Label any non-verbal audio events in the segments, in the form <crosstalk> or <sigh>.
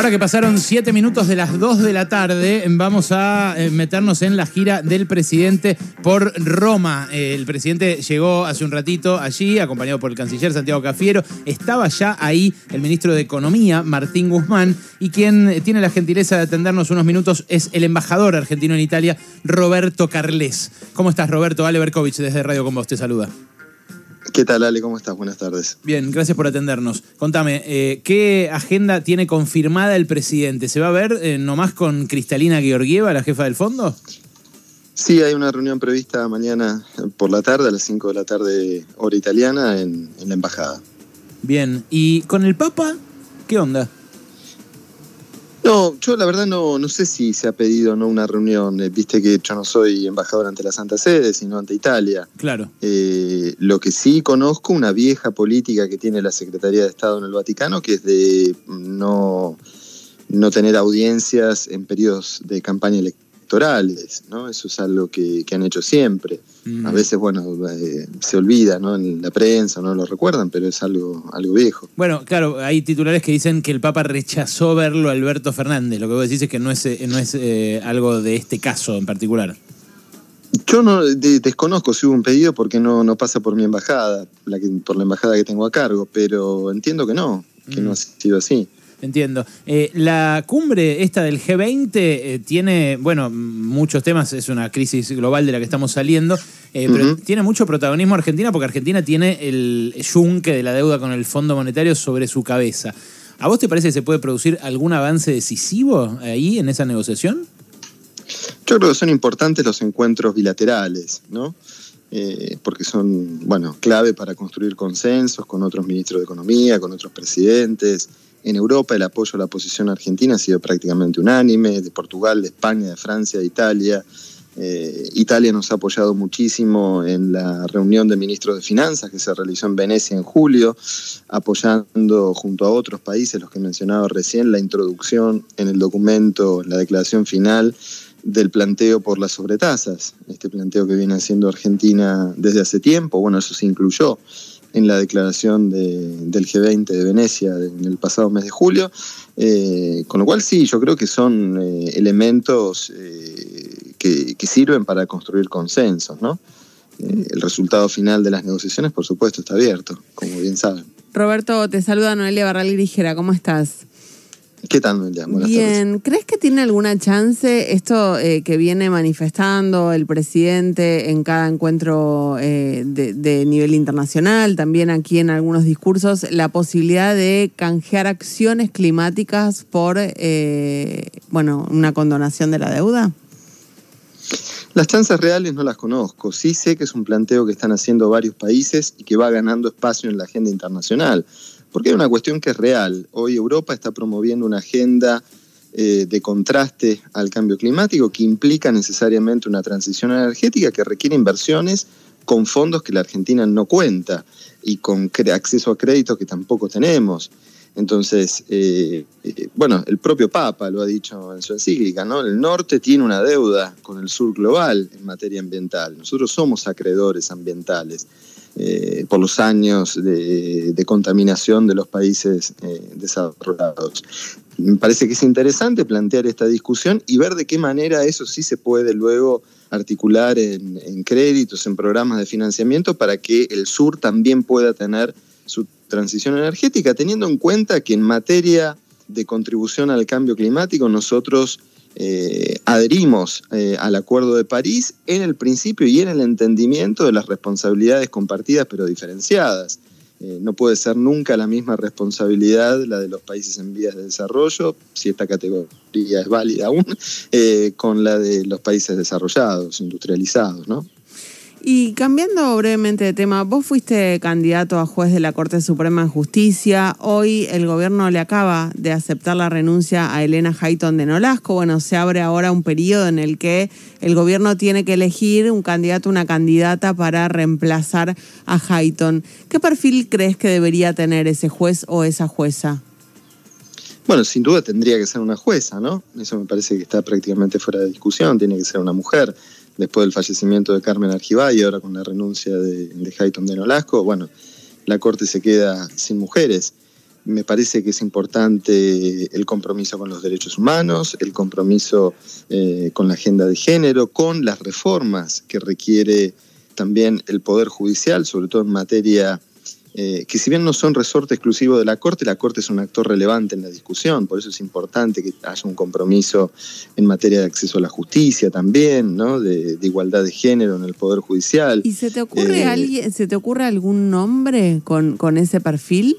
Ahora que pasaron siete minutos de las 2 de la tarde, vamos a eh, meternos en la gira del presidente por Roma. Eh, el presidente llegó hace un ratito allí, acompañado por el canciller Santiago Cafiero. Estaba ya ahí el ministro de Economía, Martín Guzmán, y quien tiene la gentileza de atendernos unos minutos es el embajador argentino en Italia, Roberto Carles. ¿Cómo estás, Roberto? Ale Berkovich, desde Radio Con Vos, te saluda. ¿Qué tal, Ale? ¿Cómo estás? Buenas tardes. Bien, gracias por atendernos. Contame, eh, ¿qué agenda tiene confirmada el presidente? ¿Se va a ver eh, nomás con Cristalina Georgieva, la jefa del fondo? Sí, hay una reunión prevista mañana por la tarde, a las 5 de la tarde, hora italiana, en la embajada. Bien, ¿y con el Papa? ¿Qué onda? No, yo la verdad no, no sé si se ha pedido no una reunión. Eh, viste que yo no soy embajador ante la Santa Sede, sino ante Italia. Claro. Eh, lo que sí conozco, una vieja política que tiene la Secretaría de Estado en el Vaticano, que es de no, no tener audiencias en periodos de campaña electoral electorales, ¿no? Eso es algo que, han hecho siempre. Mm. A veces, bueno, eh, se olvida, ¿no? En la prensa no lo recuerdan, pero es algo, algo viejo. Bueno, claro, hay titulares que dicen que el Papa rechazó verlo a Alberto Fernández. Lo que vos decís es que no es, no es eh, algo de este caso en particular. Yo no desconozco si hubo un pedido porque no, no pasa por mi embajada, la por la embajada que tengo a cargo, pero entiendo que no, que no mm. ha sido así. Entiendo. Eh, la cumbre esta del G20 eh, tiene, bueno, muchos temas, es una crisis global de la que estamos saliendo, eh, pero tiene mucho protagonismo Argentina porque Argentina tiene el yunque de la deuda con el Fondo Monetario sobre su cabeza. ¿A vos te parece que se puede producir algún avance decisivo ahí en esa negociación? Yo creo que son importantes los encuentros bilaterales, ¿no? porque son, bueno, clave para construir consensos con otros ministros de Economía, con otros presidentes, en Europa el apoyo a la posición argentina ha sido prácticamente unánime, de Portugal, de España, de Francia, de Italia. Eh, Italia nos ha apoyado muchísimo en la reunión de ministros de Finanzas que se realizó en Venecia en julio, apoyando junto a otros países, los que he mencionado recién, la introducción en el documento, la declaración final del planteo por las sobretasas, este planteo que viene haciendo Argentina desde hace tiempo, bueno, eso se incluyó en la declaración del G20 de Venecia en el pasado mes de julio. Eh, con lo cual sí, yo creo que son eh, elementos eh, que, sirven para construir consensos, ¿no? el resultado final de las negociaciones, por supuesto, está abierto, como bien saben. Roberto, te saluda Noelia Barral Ligera, ¿cómo estás? ¿Qué tal, Noelia? Buenas Bien, ¿crees que tiene alguna chance esto eh, que viene manifestando el presidente en cada encuentro eh, de, nivel internacional, también aquí en algunos discursos, la posibilidad de canjear acciones climáticas por, eh, bueno, una condonación de la deuda? Las chances reales no las conozco. Sí sé que es un planteo que están haciendo varios países y que va ganando espacio en la agenda internacional porque hay una cuestión que es real. Hoy Europa está promoviendo una agenda eh, de contraste al cambio climático que implica necesariamente una transición energética que requiere inversiones con fondos que la Argentina no cuenta y con acceso a créditos que tampoco tenemos. Entonces, eh, eh, bueno, el propio Papa lo ha dicho en su encíclica, ¿no? El norte tiene una deuda con el sur global en materia ambiental. Nosotros somos acreedores ambientales. Eh, por los años de, contaminación de los países eh, desarrollados. Me parece que es interesante plantear esta discusión y ver de qué manera eso sí se puede luego articular en, créditos, en programas de financiamiento para que el sur también pueda tener su transición energética, teniendo en cuenta que en materia de contribución al cambio climático nosotros eh, adherimos eh, al Acuerdo de París en el principio y en el entendimiento de las responsabilidades compartidas pero diferenciadas. Eh, no puede ser nunca la misma responsabilidad la de los países en vías de desarrollo, si esta categoría es válida aún, con la de los países desarrollados, industrializados, ¿no? Y cambiando brevemente de tema, vos fuiste candidato a juez de la Corte Suprema de Justicia. Hoy el gobierno le acaba de aceptar la renuncia a Elena Hayton de Nolasco. Bueno, se abre ahora un periodo en el que el gobierno tiene que elegir un candidato, una candidata para reemplazar a Hayton. ¿Qué perfil crees que debería tener ese juez o esa jueza? Bueno, sin duda tendría que ser una jueza, ¿no? Eso me parece que está prácticamente fuera de discusión, tiene que ser una mujer después del fallecimiento de Carmen Argibay y ahora con la renuncia de, de Hayton de Nolasco, bueno, la Corte se queda sin mujeres. me parece que es importante el compromiso con los derechos humanos, el compromiso eh, con la agenda de género, con las reformas que requiere también el Poder Judicial, sobre todo en materia eh, que si bien no son resorte exclusivo de la Corte, la Corte es un actor relevante en la discusión, por eso es importante que haya un compromiso en materia de acceso a la justicia también, ¿no? de, igualdad de género en el Poder Judicial. ¿Y se te ocurre, eh, alguien, ¿se te ocurre algún nombre con, con ese perfil?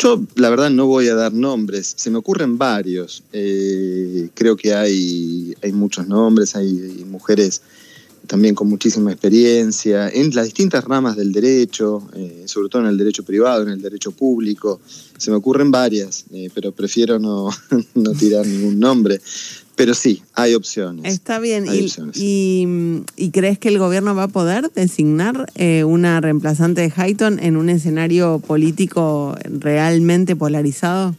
Yo, la verdad, no voy a dar nombres. Se me ocurren varios. Eh, creo que hay, hay muchos nombres, hay mujeres también con muchísima experiencia en las distintas ramas del derecho, eh, sobre todo en el derecho privado, en el derecho público. Se me ocurren varias, eh, pero prefiero no, <laughs> no, tirar ningún nombre. Pero sí, hay opciones. Está bien. Y, crees que el gobierno va a poder designar eh, una reemplazante de Hayton en un escenario político realmente polarizado?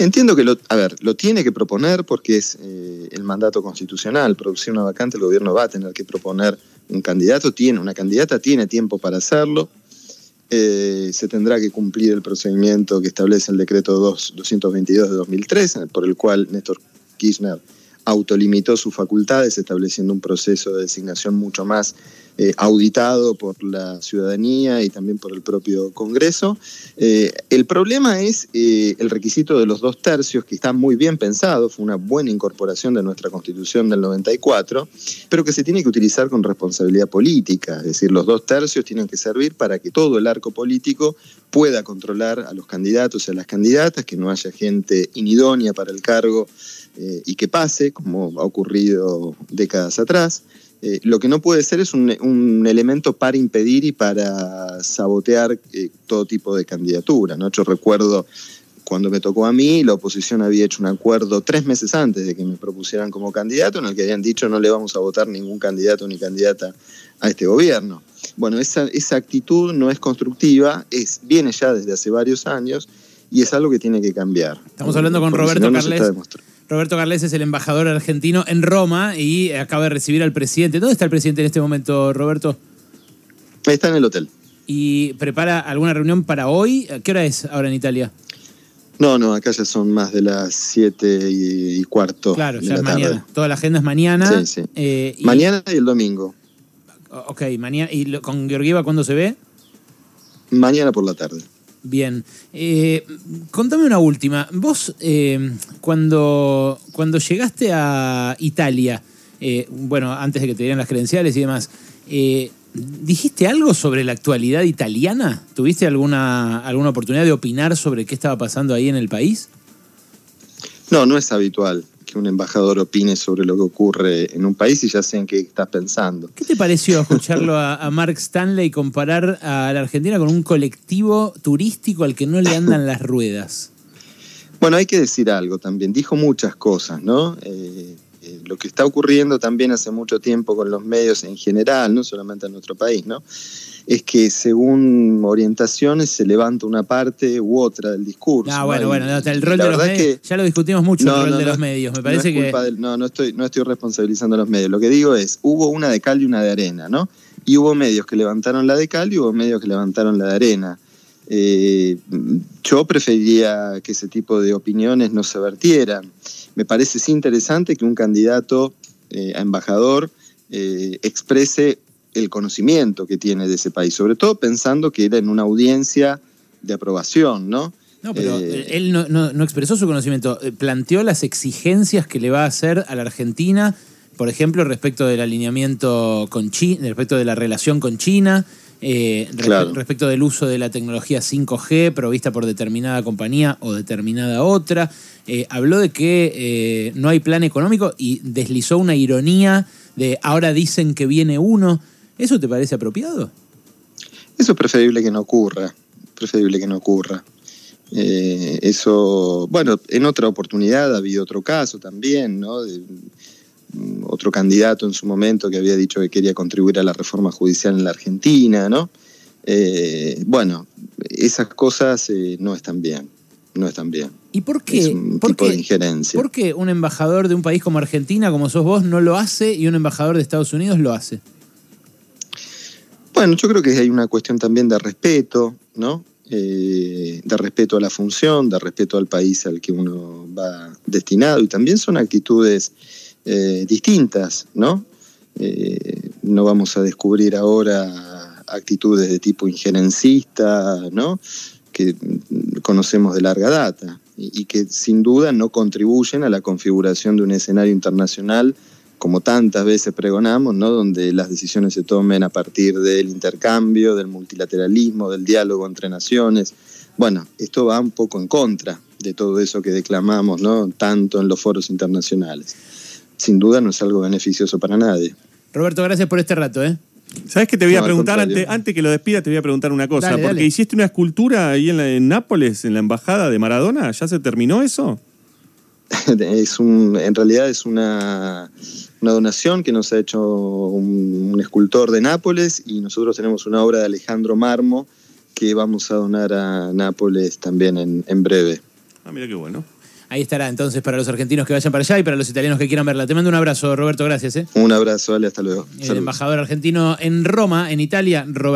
Entiendo que lo, a ver, lo tiene que proponer porque es eh, el mandato constitucional, producir una vacante, el gobierno va a tener que proponer un candidato, tiene una candidata, tiene tiempo para hacerlo, eh, se tendrá que cumplir el procedimiento que establece el decreto 2, 222 de 2003, por el cual Néstor Kirchner autolimitó sus facultades, estableciendo un proceso de designación mucho más eh, auditado por la ciudadanía y también por el propio Congreso. Eh, el problema es eh, el requisito de los dos tercios, que está muy bien pensado, fue una buena incorporación de nuestra Constitución del 94, pero que se tiene que utilizar con responsabilidad política, es decir, los dos tercios tienen que servir para que todo el arco político pueda controlar a los candidatos y a las candidatas, que no haya gente inidónea para el cargo y que pase, como ha ocurrido décadas atrás. Eh, lo que no puede ser es un, elemento para impedir y para sabotear eh, todo tipo de candidatura. ¿no? Yo recuerdo cuando me tocó a mí, la oposición había hecho un acuerdo tres meses antes de que me propusieran como candidato, en el que habían dicho no le vamos a votar ningún candidato ni candidata a este gobierno. Bueno, esa, esa actitud no es constructiva, es, viene ya desde hace varios años y es algo que tiene que cambiar. Estamos hablando con Roberto Carles. Roberto Carles es el embajador argentino en Roma y acaba de recibir al presidente. ¿Dónde está el presidente en este momento, Roberto? Está en el hotel. ¿Y prepara alguna reunión para hoy? ¿Qué hora es ahora en Italia? No, no, acá ya son más de las siete y, cuarto. Claro, ya es mañana. Toda la agenda es mañana. Sí, sí. Eh, mañana y el domingo. Ok, mañana. ¿Y con Georgieva cuándo se ve? Mañana por la tarde. Bien. Eh, contame una última. Vos, eh, cuando, cuando llegaste a Italia, eh, bueno, antes de que te dieran las credenciales y demás, ¿dijiste algo sobre la actualidad italiana? ¿Tuviste alguna, alguna oportunidad de opinar sobre qué estaba pasando ahí en el país? No, no es habitual que un embajador opine sobre lo que ocurre en un país y ya sé en qué estás pensando. ¿Qué te pareció escucharlo a, Mark Stanley comparar a la Argentina con un colectivo turístico al que no le andan las ruedas? Bueno, hay que decir algo también. Dijo muchas cosas, ¿no? Eh, eh, lo que está ocurriendo también hace mucho tiempo con los medios en general, no solamente en nuestro país, ¿no? es que según orientaciones se levanta una parte u otra del discurso. Ah, bueno, bueno, el rol de los medios, ya lo discutimos mucho, el rol de los medios, me parece que... no, no estoy, no estoy responsabilizando a los medios, lo que digo es, hubo una de cal y una de arena, ¿no? Y hubo medios que levantaron la de cal y hubo medios que levantaron la de arena. Eh, yo preferiría que ese tipo de opiniones no se vertieran. Me parece interesante que un candidato eh, a embajador eh, exprese el conocimiento que tiene de ese país, sobre todo pensando que era en una audiencia de aprobación, ¿no? No, pero él no, expresó su conocimiento, planteó las exigencias que le va a hacer a la Argentina, por ejemplo, respecto del alineamiento con China, respecto de la relación con China, eh, respecto del uso de la tecnología 5G provista por determinada compañía o determinada otra. habló de que no hay plan económico y deslizó una ironía de ahora dicen que viene uno. ¿Eso te parece apropiado? Eso es preferible que no ocurra, preferible que no ocurra. Eh, eso, bueno, en otra oportunidad ha habido otro caso también, ¿no? De, otro candidato en su momento que había dicho que quería contribuir a la reforma judicial en la Argentina, ¿no? Eh, bueno, esas cosas eh, no están bien, no están bien. ¿Y por qué? Es un tipo de injerencia. ¿Por qué un embajador de un país como Argentina, como sos vos, no lo hace y un embajador de Estados Unidos lo hace? Bueno, yo creo que hay una cuestión también de respeto, ¿no? eh, de respeto a la función, de respeto al país al que uno va destinado y también son actitudes eh, distintas, ¿no? Eh, no vamos a descubrir ahora actitudes de tipo injerencista, ¿no? Que conocemos de larga data y, y que sin duda no contribuyen a la configuración de un escenario internacional como tantas veces pregonamos, ¿no? donde las decisiones se tomen a partir del intercambio, del multilateralismo, del diálogo entre naciones. Bueno, esto va un poco en contra de todo eso que declamamos, ¿no? tanto en los foros internacionales. Sin duda no es algo beneficioso para nadie. Roberto, gracias por este rato. ¿eh? ¿Sabes qué te voy No, a preguntar? Antes, antes que lo despida, te voy a preguntar una cosa. Dale, porque dale. hiciste una escultura ahí en, la- en Nápoles, en la embajada de Maradona. ¿Ya se terminó eso? <laughs> es un, en realidad es una, una donación que nos ha hecho un, un escultor de Nápoles y nosotros tenemos una obra de Alejandro Marmo que vamos a donar a Nápoles también en, en breve. Ah, mira qué bueno. Ahí estará entonces para los argentinos que vayan para allá y para los italianos que quieran verla. Te mando un abrazo, Roberto, gracias. ¿eh? Un abrazo, Ale, hasta luego. El Saludos. embajador argentino en Roma, en Italia, Roberto.